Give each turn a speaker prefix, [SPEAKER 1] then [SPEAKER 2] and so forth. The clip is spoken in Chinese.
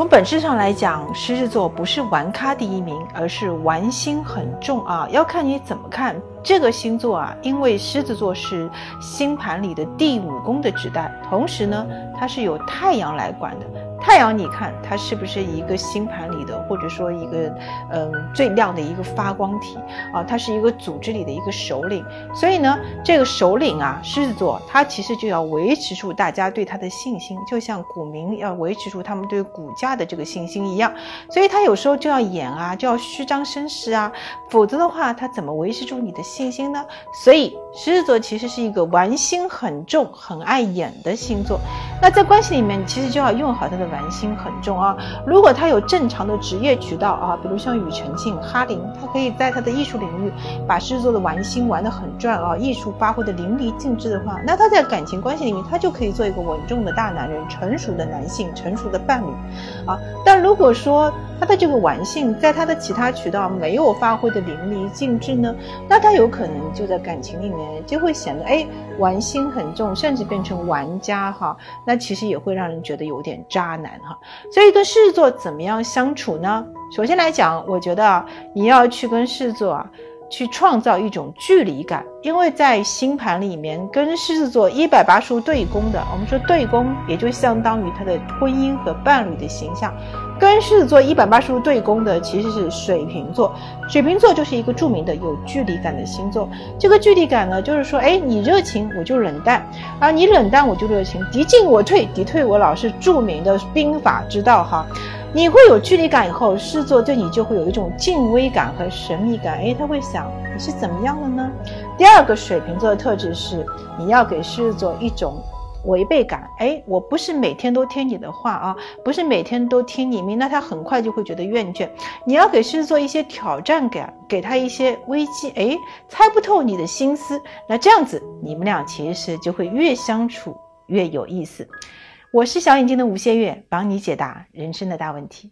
[SPEAKER 1] 从本质上来讲，狮子座不是玩咖第一名，而是玩心很重啊。要看你怎么看这个星座啊，因为狮子座是星盘里的第五宫的指代，同时呢，它是由太阳来管的。太阳，你看它是不是一个星盘里的，或者说一个嗯最亮的一个发光体啊？它是一个组织里的一个首领。所以呢，这个首领啊，狮子座，它其实就要维持住大家对它的信心，就像股民要维持住他们对股价的这个信心一样。所以他有时候就要演啊，就要虚张声势啊，否则的话，他怎么维持住你的信心呢？所以狮子座其实是一个玩心很重、很爱演的星座。那在关系里面，其实就要用好他的。玩心很重啊！如果他有正常的职业渠道啊，比如像庾澄庆、哈林，他可以在他的艺术领域把狮子座的玩心玩得很转啊，艺术发挥的淋漓尽致的话，那他在感情关系里面，他就可以做一个稳重的大男人、成熟的男性、成熟的伴侣啊。但如果说他的这个玩性在他的其他渠道没有发挥的淋漓尽致呢，那他有可能就在感情里面就会显得哎玩心很重，甚至变成玩家哈。那其实也会让人觉得有点渣。难哈，所以跟狮子座怎么样相处呢？首先来讲，我觉得啊，你要去跟狮子座啊，去创造一种距离感，因为在星盘里面跟狮子座一百八十度对宫的，我们说对宫也就相当于他的婚姻和伴侣的形象。跟狮子座一百八十度对宫的其实是水瓶座，水瓶座就是一个著名的有距离感的星座。这个距离感呢，就是说，哎，你热情我就冷淡，啊，你冷淡我就热情，敌进我退，敌退我老是著名的兵法之道哈。你会有距离感以后，狮子座对你就会有一种敬畏感和神秘感，哎，他会想你是怎么样的呢？第二个水瓶座的特质是，你要给狮子座一种。违背感，哎，我不是每天都听你的话啊，不是每天都听你命，那他很快就会觉得厌倦。你要给狮子座一些挑战感，给他一些危机，哎，猜不透你的心思，那这样子你们俩其实就会越相处越有意思。我是小眼睛的吴先月，帮你解答人生的大问题。